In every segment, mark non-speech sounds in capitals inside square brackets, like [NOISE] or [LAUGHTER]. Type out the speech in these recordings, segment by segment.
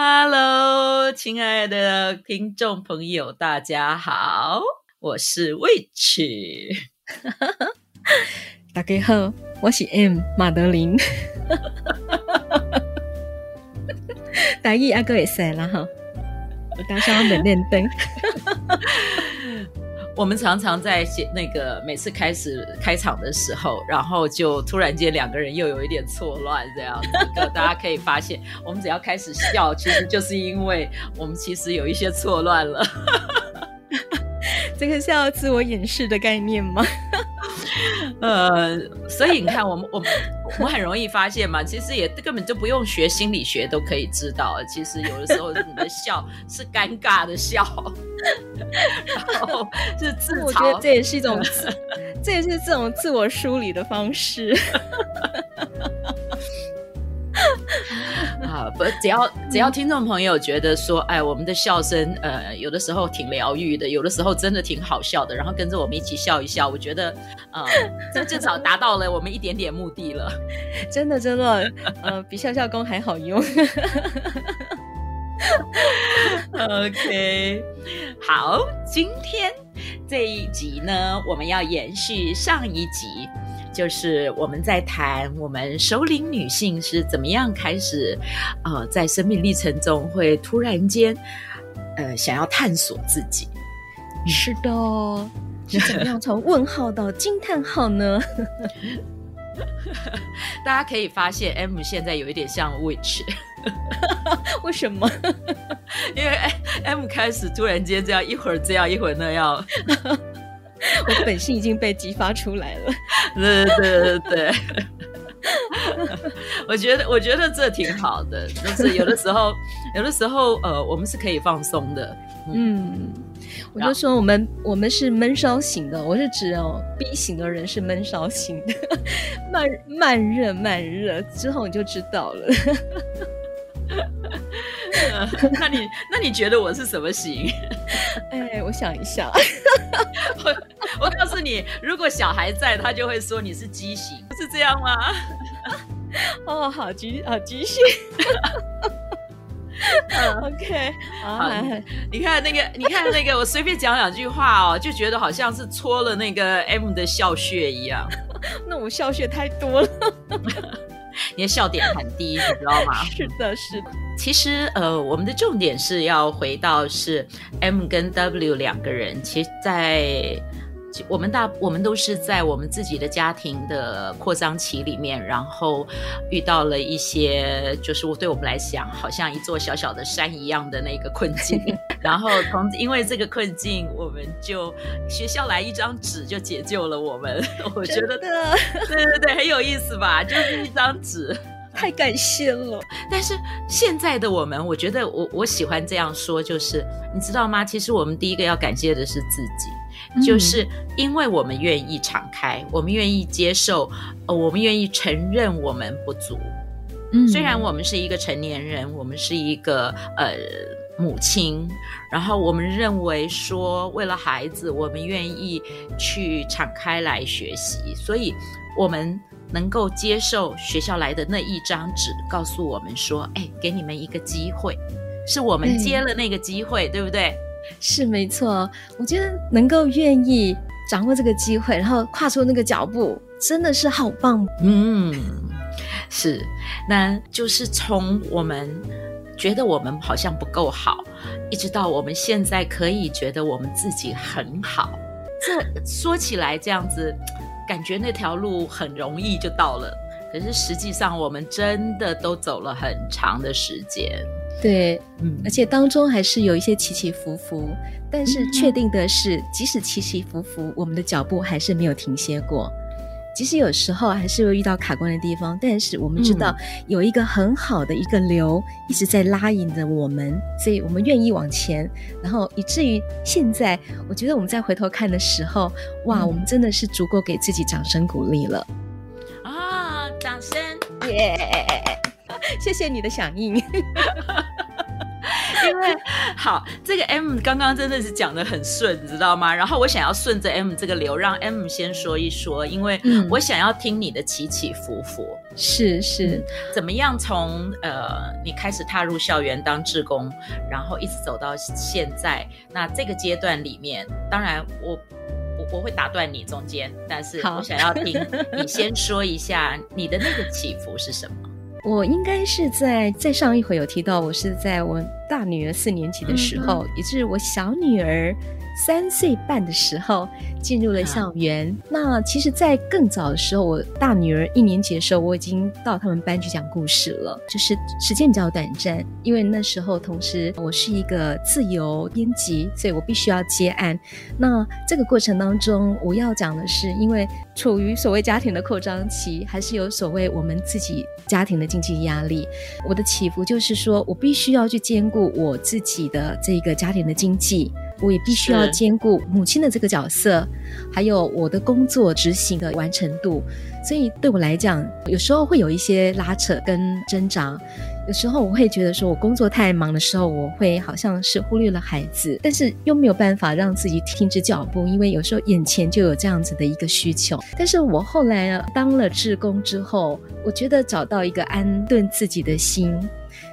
Hello，亲爱的听众朋友，大家好，我是 Witch。[LAUGHS] 大家好，我是 M 马德琳。[LAUGHS] 大意阿哥也塞了哈，我刚上冷练灯。[LAUGHS] 我们常常在写那个每次开始开场的时候，然后就突然间两个人又有一点错乱，这样子，[LAUGHS] 大家可以发现，我们只要开始笑，其实就是因为我们其实有一些错乱了。[LAUGHS] 这个是要自我掩饰的概念吗？呃，所以你看，我们我们我们很容易发现嘛，其实也根本就不用学心理学都可以知道，其实有的时候你的笑是尴尬的笑，然后是自嘲，我觉得这也是一种，[LAUGHS] 这也是这种自我梳理的方式。啊，不，只要只要听众朋友觉得说，哎，我们的笑声，呃，有的时候挺疗愈的，有的时候真的挺好笑的，然后跟着我们一起笑一笑，我觉得，呃，这至少达到了我们一点点目的了。[LAUGHS] [LAUGHS] 真的，真的，呃，比笑笑功还好用。OK，好，今天这一集呢，我们要延续上一集。就是我们在谈我们首领女性是怎么样开始，呃，在生命历程中会突然间，呃，想要探索自己。是的，是怎么样从问号到惊叹号呢？[LAUGHS] 大家可以发现，M 现在有一点像 Witch，[LAUGHS] 为什么？[LAUGHS] 因为 M 开始突然间这样，一会儿这样，一会儿那样。我本性已经被激发出来了。对对对对对，[LAUGHS] 我觉得我觉得这挺好的，就是有的时候有的时候呃，我们是可以放松的。嗯，嗯我就说我们我们是闷烧型的，我是指哦 B 型的人是闷烧型的，[LAUGHS] 慢慢热慢热之后你就知道了。[LAUGHS] 那你那你觉得我是什么型？[LAUGHS] 哎，我想一下，[LAUGHS] 我我告诉你，如果小孩在，他就会说你是畸形，不是这样吗？哦，好畸好畸形。OK，好，你看那个，你看那个，我随便讲两句话哦，就觉得好像是戳了那个 M 的笑穴一样。那我笑穴太多了。你的笑点很低，你知道吗？是的，是的。其实，呃，我们的重点是要回到是 M 跟 W 两个人，其实，在。我们大我们都是在我们自己的家庭的扩张期里面，然后遇到了一些，就是我对我们来讲，好像一座小小的山一样的那个困境。[LAUGHS] 然后从因为这个困境，我们就学校来一张纸就解救了我们。我觉得，对对对，很有意思吧？就是一张纸，太感谢了。但是现在的我们，我觉得我我喜欢这样说，就是你知道吗？其实我们第一个要感谢的是自己。就是因为我们愿意敞开，我们愿意接受，呃，我们愿意承认我们不足。嗯，虽然我们是一个成年人，我们是一个呃母亲，然后我们认为说，为了孩子，我们愿意去敞开来学习，所以我们能够接受学校来的那一张纸，告诉我们说，哎，给你们一个机会，是我们接了那个机会，对不对？是没错，我觉得能够愿意掌握这个机会，然后跨出那个脚步，真的是好棒。嗯，是，那就是从我们觉得我们好像不够好，一直到我们现在可以觉得我们自己很好。这说起来这样子，感觉那条路很容易就到了，可是实际上我们真的都走了很长的时间。对，嗯，而且当中还是有一些起起伏伏，但是确定的是，即使起起伏伏，我们的脚步还是没有停歇过。即使有时候还是会遇到卡关的地方，但是我们知道有一个很好的一个流一直在拉引着我们，所以我们愿意往前，然后以至于现在，我觉得我们再回头看的时候，哇，我们真的是足够给自己掌声鼓励了啊！掌声，耶、yeah！谢谢你的响应。[LAUGHS] 因 [LAUGHS] 为好，这个 M 刚刚真的是讲的很顺，你知道吗？然后我想要顺着 M 这个流，让 M 先说一说，因为我想要听你的起起伏伏。是是、嗯，怎么样从呃你开始踏入校园当志工，然后一直走到现在，那这个阶段里面，当然我我我会打断你中间，但是我想要听你先说一下你的那个起伏是什么。我应该是在在上一回有提到，我是在我大女儿四年级的时候，嗯、也就是我小女儿。三岁半的时候进入了校园。那其实，在更早的时候，我大女儿一年级的时候，我已经到他们班去讲故事了。就是时间比较短暂，因为那时候同时我是一个自由编辑，所以我必须要接案。那这个过程当中，我要讲的是，因为处于所谓家庭的扩张期，还是有所谓我们自己家庭的经济压力。我的起伏就是说，我必须要去兼顾我自己的这个家庭的经济。我也必须要兼顾母亲的这个角色，还有我的工作执行的完成度，所以对我来讲，有时候会有一些拉扯跟挣扎。有时候我会觉得说，我工作太忙的时候，我会好像是忽略了孩子，但是又没有办法让自己停止脚步，因为有时候眼前就有这样子的一个需求。但是我后来呢，当了志工之后，我觉得找到一个安顿自己的心。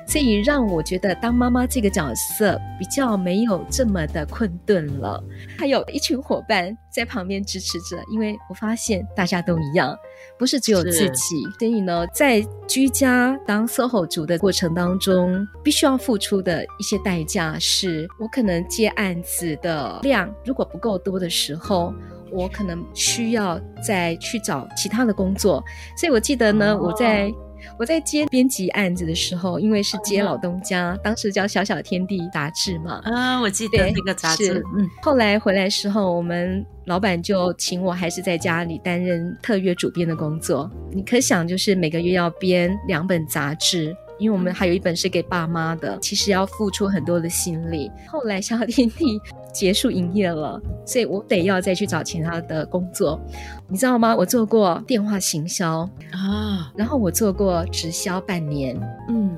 所以让我觉得当妈妈这个角色比较没有这么的困顿了，还有一群伙伴在旁边支持着，因为我发现大家都一样，不是只有自己。所以呢，在居家当 SOHO 族的过程当中，必须要付出的一些代价是，我可能接案子的量如果不够多的时候，我可能需要再去找其他的工作。所以我记得呢，哦、我在。我在接编辑案子的时候，因为是接老东家，嗯、当时叫《小小天地》杂志嘛。啊，我记得那个杂志。嗯，后来回来的时候，我们老板就请我还是在家里担任特约主编的工作。你可想，就是每个月要编两本杂志。因为我们还有一本是给爸妈的，其实要付出很多的心力。后来小天地结束营业了，所以我得要再去找其他的工作，你知道吗？我做过电话行销啊，然后我做过直销半年，嗯。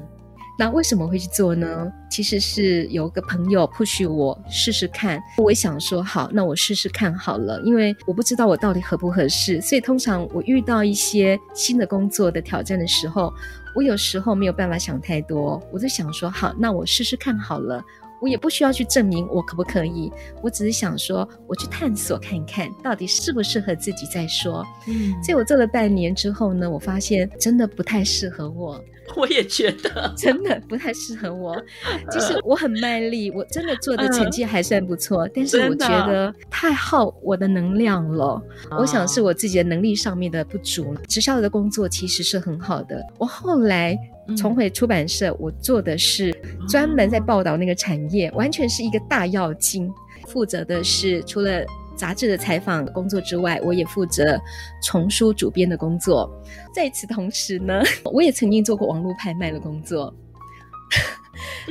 那为什么会去做呢？其实是有个朋友 push 我试试看，我想说好，那我试试看好了，因为我不知道我到底合不合适，所以通常我遇到一些新的工作的挑战的时候，我有时候没有办法想太多，我就想说好，那我试试看好了。我也不需要去证明我可不可以，我只是想说，我去探索看看到底适不适合自己再说。嗯，所以我做了半年之后呢，我发现真的不太适合我。[LAUGHS] 我也觉得真的不太适合我。[LAUGHS] 其实我很卖力，我真的做的成绩还算不错，但是我觉得太耗我的能量了。我想是我自己的能力上面的不足。直销的工作其实是很好的，我后来。重回出版社，我做的是专门在报道那个产业，完全是一个大要精。负责的是除了杂志的采访工作之外，我也负责丛书主编的工作。在此同时呢，[LAUGHS] 我也曾经做过网络拍卖的工作。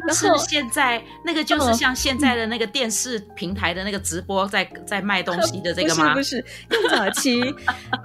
然后现在那个就是像现在的那个电视平台的那个直播在在卖东西的这个吗？不是，不是，更早期，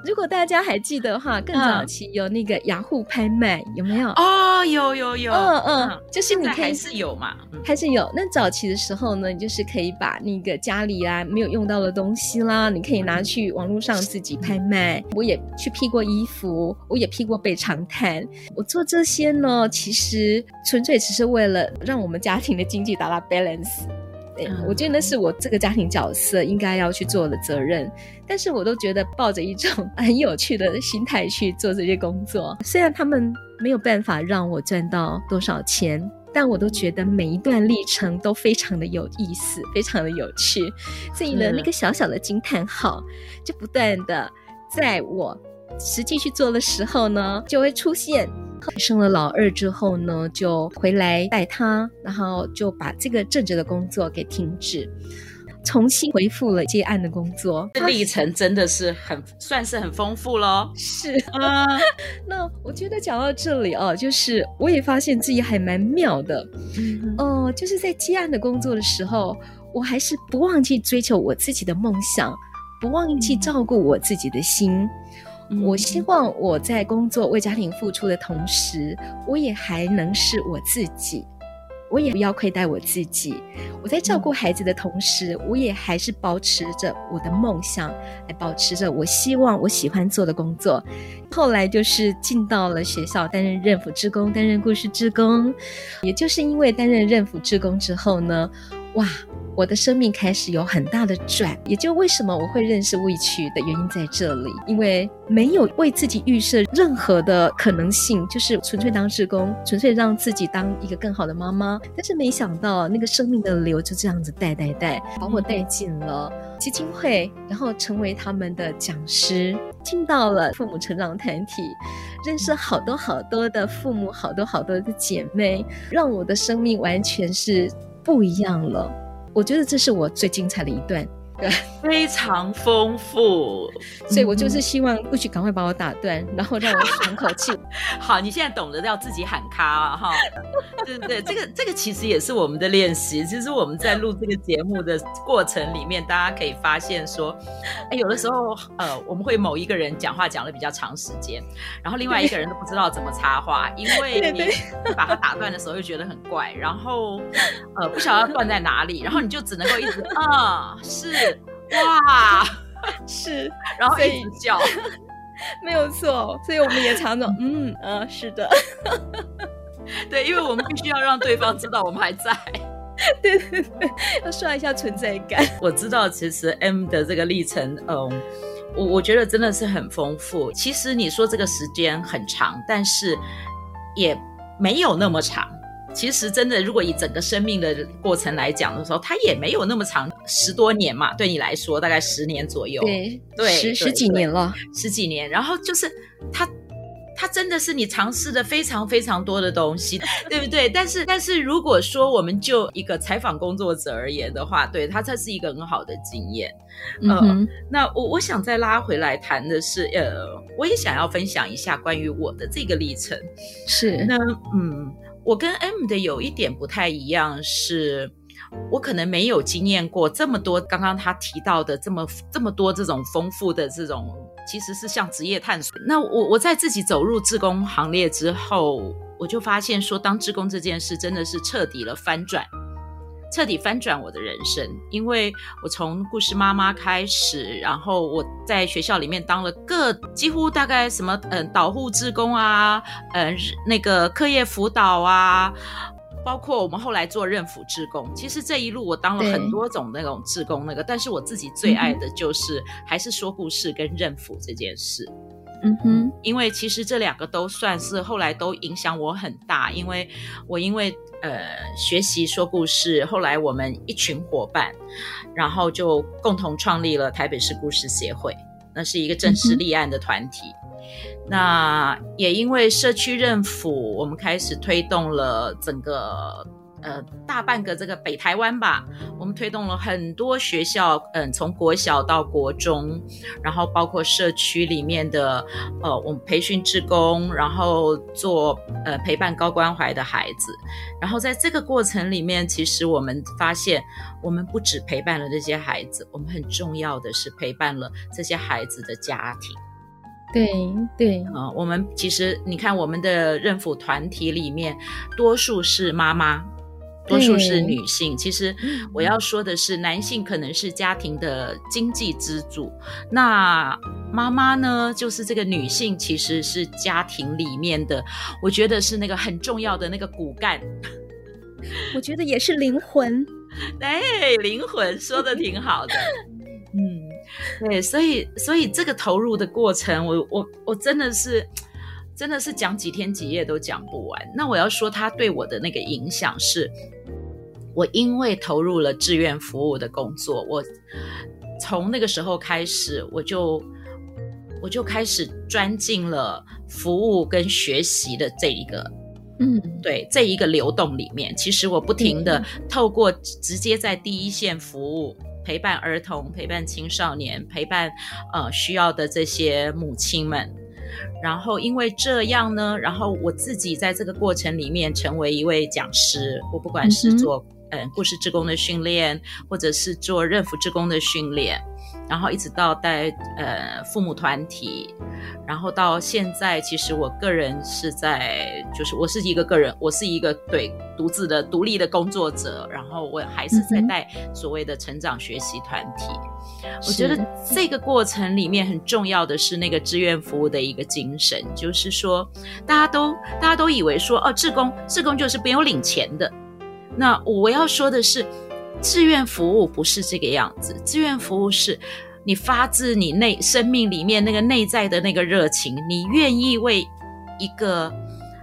如果大家还记得的话，更早期有那个雅虎拍卖，有没有？哦，有有有，嗯嗯，就是你可以还是有嘛，还是有。那早期的时候呢，你就是可以把那个家里啊没有用到的东西啦，你可以拿去网络上自己拍卖。我也去批过衣服，我也批过被长毯。我做这些呢，其实纯粹只是为了。让我们家庭的经济达到 balance，对，我觉得那是我这个家庭角色应该要去做的责任。但是我都觉得抱着一种很有趣的心态去做这些工作，虽然他们没有办法让我赚到多少钱，但我都觉得每一段历程都非常的有意思，非常的有趣。所以呢，那个小小的惊叹号就不断的在我实际去做的时候呢，就会出现。生了老二之后呢，就回来带他，然后就把这个正职的工作给停止。重新恢复了接案的工作。这历程真的是很算是很丰富喽。是啊，[LAUGHS] 那我觉得讲到这里哦，就是我也发现自己还蛮妙的。嗯，呃，就是在接案的工作的时候，我还是不忘记追求我自己的梦想，不忘记照顾我自己的心。嗯，我希望我在工作为家庭付出的同时，我也还能是我自己。我也不要亏待我自己。我在照顾孩子的同时，我也还是保持着我的梦想，来保持着我希望我喜欢做的工作。后来就是进到了学校担任任辅职工，担任故事职工。也就是因为担任任辅职工之后呢，哇！我的生命开始有很大的转，也就为什么我会认识味趣的原因在这里，因为没有为自己预设任何的可能性，就是纯粹当志工，纯粹让自己当一个更好的妈妈。但是没想到那个生命的流就这样子带带带，把我带进了基金会，然后成为他们的讲师，进到了父母成长团体，认识好多好多的父母，好多好多的姐妹，让我的生命完全是不一样了。我觉得这是我最精彩的一段。对，非常丰富，所以我就是希望不许赶快把我打断，然后让我喘口气。[LAUGHS] 好，你现在懂得要自己喊卡啊，哈，[LAUGHS] 对对对，这个这个其实也是我们的练习。其实我们在录这个节目的过程里面，大家可以发现说，哎，有的时候呃，我们会某一个人讲话讲了比较长时间，然后另外一个人都不知道怎么插话，因为 [LAUGHS] 你把他打断的时候又觉得很怪，然后呃不晓得要断在哪里，然后你就只能够一直啊、嗯、是。哇，[LAUGHS] 是，[LAUGHS] 然后一直叫，[LAUGHS] 没有错，所以我们也常常，嗯嗯、呃，是的，对，因为我们必须要让对方知道我们还在，对对对，要刷一下存在感。我知道，其实 M 的这个历程，嗯，我我觉得真的是很丰富。其实你说这个时间很长，但是也没有那么长。其实真的，如果以整个生命的过程来讲的时候，它也没有那么长，十多年嘛，对你来说大概十年左右，对对，十十几年了，十几年。然后就是它，它真的是你尝试的非常非常多的东西，对不对？但是 [LAUGHS] 但是如果说我们就一个采访工作者而言的话，对它，它是一个很好的经验。嗯、呃，那我我想再拉回来谈的是，呃，我也想要分享一下关于我的这个历程。是，那嗯。我跟 M 的有一点不太一样，是我可能没有经验过这么多，刚刚他提到的这么这么多这种丰富的这种，其实是像职业探索。那我我在自己走入志工行列之后，我就发现说，当志工这件事真的是彻底了翻转。彻底翻转我的人生，因为我从故事妈妈开始，然后我在学校里面当了各几乎大概什么嗯导护志工啊，嗯那个课业辅导啊，包括我们后来做任辅志工。其实这一路我当了很多种那种志工，那个，但是我自己最爱的就是还是说故事跟任辅这件事。嗯哼，因为其实这两个都算是后来都影响我很大，因为我因为。呃，学习说故事，后来我们一群伙伴，然后就共同创立了台北市故事协会，那是一个正式立案的团体。嗯、那也因为社区认辅，我们开始推动了整个。呃，大半个这个北台湾吧，我们推动了很多学校，嗯，从国小到国中，然后包括社区里面的，呃，我们培训志工，然后做呃陪伴高关怀的孩子，然后在这个过程里面，其实我们发现，我们不只陪伴了这些孩子，我们很重要的是陪伴了这些孩子的家庭。对对啊、呃，我们其实你看，我们的认辅团体里面，多数是妈妈。多数是女性，其实我要说的是，男性可能是家庭的经济支柱，那妈妈呢，就是这个女性其实是家庭里面的，我觉得是那个很重要的那个骨干，我觉得也是灵魂，哎，灵魂说的挺好的，[LAUGHS] 嗯，对，所以所以这个投入的过程，我我我真的是。真的是讲几天几夜都讲不完。那我要说，他对我的那个影响是，我因为投入了志愿服务的工作，我从那个时候开始，我就我就开始钻进了服务跟学习的这一个嗯，对，这一个流动里面，其实我不停的透过直接在第一线服务，陪伴儿童、陪伴青少年、陪伴呃需要的这些母亲们，然后因为这样呢，然后我自己在这个过程里面成为一位讲师，我不管是做嗯、呃、故事职工的训练，或者是做认辅职工的训练。然后一直到带呃父母团体，然后到现在，其实我个人是在，就是我是一个个人，我是一个对独自的独立的工作者，然后我还是在带所谓的成长学习团体。嗯、我觉得这个过程里面很重要的是那个志愿服务的一个精神，就是说大家都大家都以为说哦，志工志工就是不用领钱的。那我要说的是。志愿服务不是这个样子，志愿服务是你发自你内生命里面那个内在的那个热情，你愿意为一个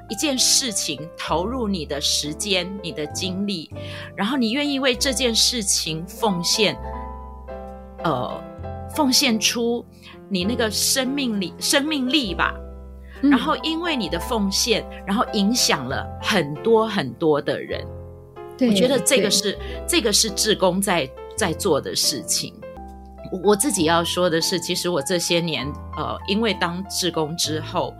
一件事情投入你的时间、你的精力，然后你愿意为这件事情奉献，呃，奉献出你那个生命力、生命力吧。然后因为你的奉献，然后影响了很多很多的人。我觉得这个是这个是志工在在做的事情。我自己要说的是，其实我这些年，呃，因为当志工之后，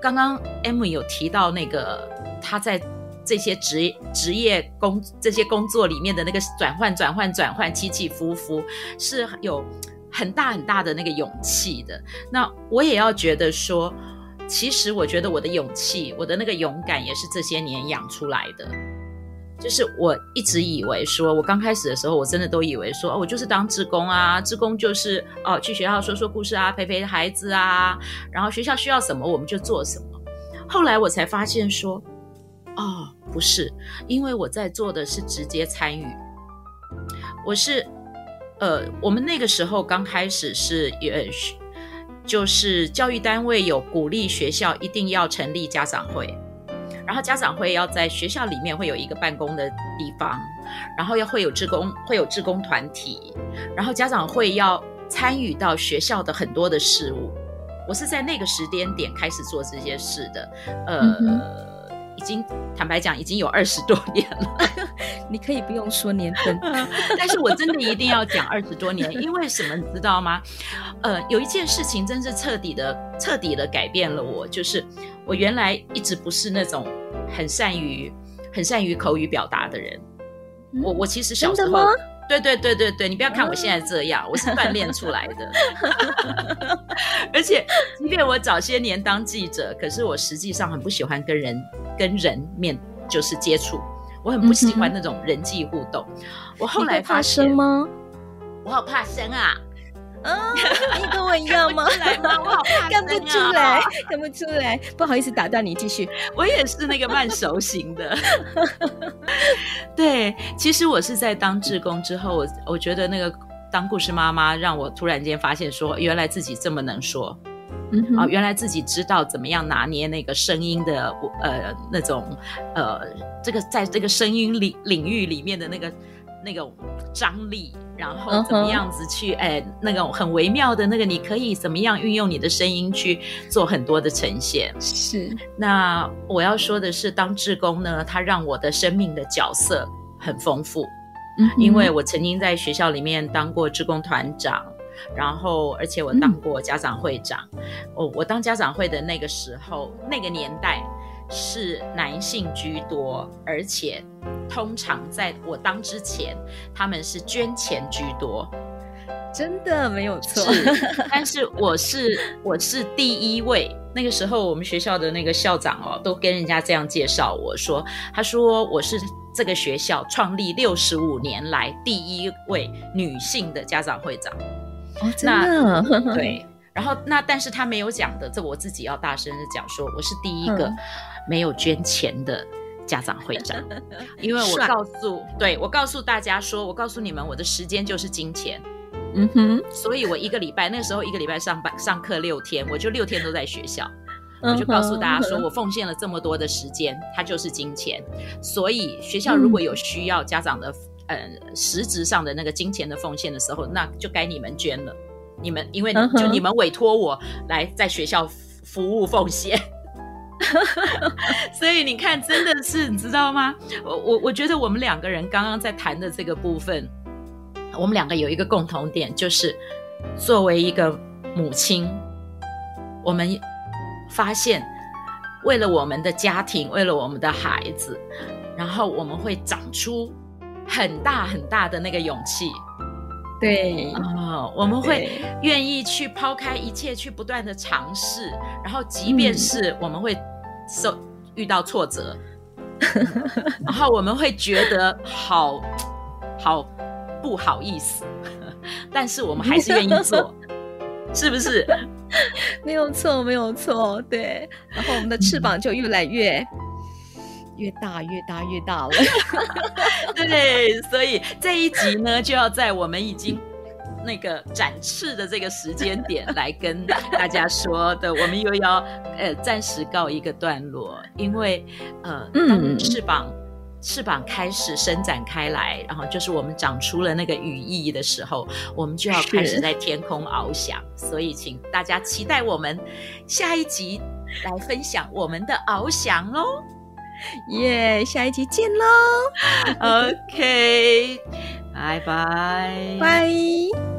刚刚 Emily 有提到那个他在这些职职业工这些工作里面的那个转换转换转换起起伏伏，是有很大很大的那个勇气的。那我也要觉得说，其实我觉得我的勇气，我的那个勇敢，也是这些年养出来的。就是我一直以为说，我刚开始的时候，我真的都以为说，哦，我就是当志工啊，志工就是哦，去学校说说故事啊，陪陪孩子啊，然后学校需要什么我们就做什么。后来我才发现说，哦，不是，因为我在做的是直接参与。我是，呃，我们那个时候刚开始是也，就是教育单位有鼓励学校一定要成立家长会。然后家长会要在学校里面会有一个办公的地方，然后要会有职工，会有职工团体，然后家长会要参与到学校的很多的事物。我是在那个时间点开始做这些事的，呃，嗯、已经坦白讲已经有二十多年了。[LAUGHS] 你可以不用说年份，[LAUGHS] 但是我真的一定要讲二十多年，因为什么你知道吗？呃，有一件事情真是彻底的、彻底的改变了我，就是我原来一直不是那种。很善于很善于口语表达的人，嗯、我我其实小时候，对对对对对，你不要看我现在这样，嗯、我是锻炼出来的。[LAUGHS] 而且，即便我早些年当记者，可是我实际上很不喜欢跟人跟人面就是接触，我很不喜欢那种人际互动。嗯、我后来发现怕生吗？我好怕生啊！啊，你跟我一样吗？[LAUGHS] 来吗？我好怕、啊、看不出来，看不出来，不好意思打断你，继续。我也是那个慢熟型的。对，其实我是在当志工之后，我我觉得那个当故事妈妈让我突然间发现说，原来自己这么能说，嗯哼，啊，原来自己知道怎么样拿捏那个声音的呃那种呃这个在这个声音领领域里面的那个。那个张力，然后怎么样子去哎，那个很微妙的那个，你可以怎么样运用你的声音去做很多的呈现？是。那我要说的是，当志工呢，它让我的生命的角色很丰富。嗯，因为我曾经在学校里面当过志工团长，然后而且我当过家长会长。我、嗯、我当家长会的那个时候，那个年代。是男性居多，而且通常在我当之前，他们是捐钱居多，真的没有错。是，但是我是我是第一位。那个时候，我们学校的那个校长哦，都跟人家这样介绍我说，他说我是这个学校创立六十五年来第一位女性的家长会长。哦，真的？那对。然后那，但是他没有讲的，这我自己要大声的讲，说我是第一个没有捐钱的家长会长，嗯、因为我告诉，对，我告诉大家说，我告诉你们，我的时间就是金钱，嗯哼，所以我一个礼拜那个时候一个礼拜上班上课六天，我就六天都在学校，我就告诉大家说我奉献了这么多的时间，它就是金钱，所以学校如果有需要家长的，呃，实质上的那个金钱的奉献的时候，那就该你们捐了。你们因为就你们委托我来在学校服务奉献，[LAUGHS] 所以你看，真的是你知道吗？我我我觉得我们两个人刚刚在谈的这个部分，我们两个有一个共同点，就是作为一个母亲，我们发现为了我们的家庭，为了我们的孩子，然后我们会长出很大很大的那个勇气。对啊、哦，我们会愿意去抛开一切，去不断的尝试，然后即便是我们会受遇到挫折，[LAUGHS] 然后我们会觉得好好不好意思，[LAUGHS] 但是我们还是愿意做，[LAUGHS] 是不是？没有错，没有错，对。然后我们的翅膀就越来越。越大越大越大了，[LAUGHS] 对，所以这一集呢，就要在我们已经那个展翅的这个时间点来跟大家说的，我们又要呃暂时告一个段落，因为呃，当翅膀、嗯、翅膀开始伸展开来，然后就是我们长出了那个羽翼的时候，我们就要开始在天空翱翔，所以请大家期待我们下一集来分享我们的翱翔喽。[LAUGHS] 耶！Yeah, 下一集见喽。OK，拜拜，拜。